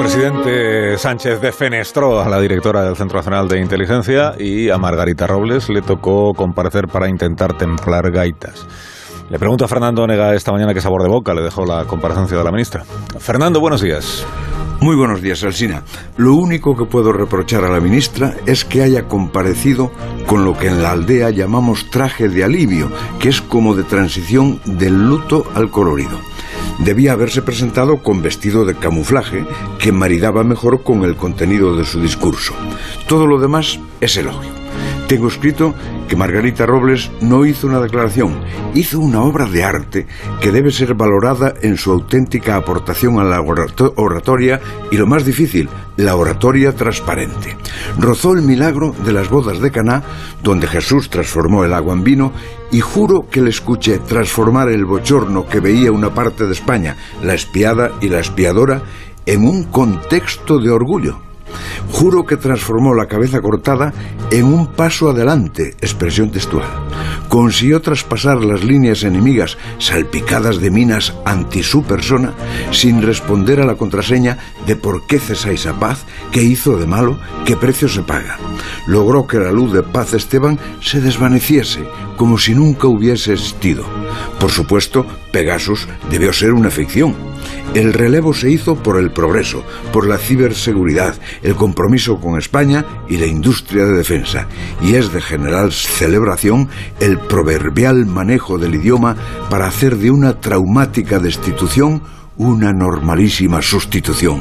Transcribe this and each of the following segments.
presidente Sánchez defenestró a la directora del Centro Nacional de Inteligencia y a Margarita Robles le tocó comparecer para intentar templar gaitas. Le pregunto a Fernando Onega esta mañana qué sabor de boca le dejó la comparecencia de la ministra. Fernando, buenos días. Muy buenos días, Alsina. Lo único que puedo reprochar a la ministra es que haya comparecido con lo que en la aldea llamamos traje de alivio, que es como de transición del luto al colorido. Debía haberse presentado con vestido de camuflaje que maridaba mejor con el contenido de su discurso. Todo lo demás es elogio. Tengo escrito que Margarita Robles no hizo una declaración, hizo una obra de arte que debe ser valorada en su auténtica aportación a la oratoria y lo más difícil, la oratoria transparente. Rozó el milagro de las bodas de Caná, donde Jesús transformó el agua en vino, y juro que le escuché transformar el bochorno que veía una parte de España, la espiada y la espiadora, en un contexto de orgullo. Juro que transformó la cabeza cortada en un paso adelante, expresión textual. Consiguió traspasar las líneas enemigas salpicadas de minas anti su persona sin responder a la contraseña de por qué cesáis a paz, qué hizo de malo, qué precio se paga. Logró que la luz de paz Esteban se desvaneciese como si nunca hubiese existido. Por supuesto, Pegasus debió ser una ficción. El relevo se hizo por el progreso, por la ciberseguridad, el compromiso con España y la industria de defensa. Y es de general celebración el proverbial manejo del idioma para hacer de una traumática destitución una normalísima sustitución.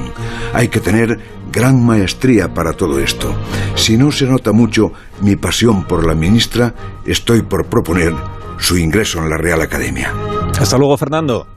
Hay que tener gran maestría para todo esto. Si no se nota mucho mi pasión por la ministra, estoy por proponer su ingreso en la Real Academia. Hasta luego, Fernando.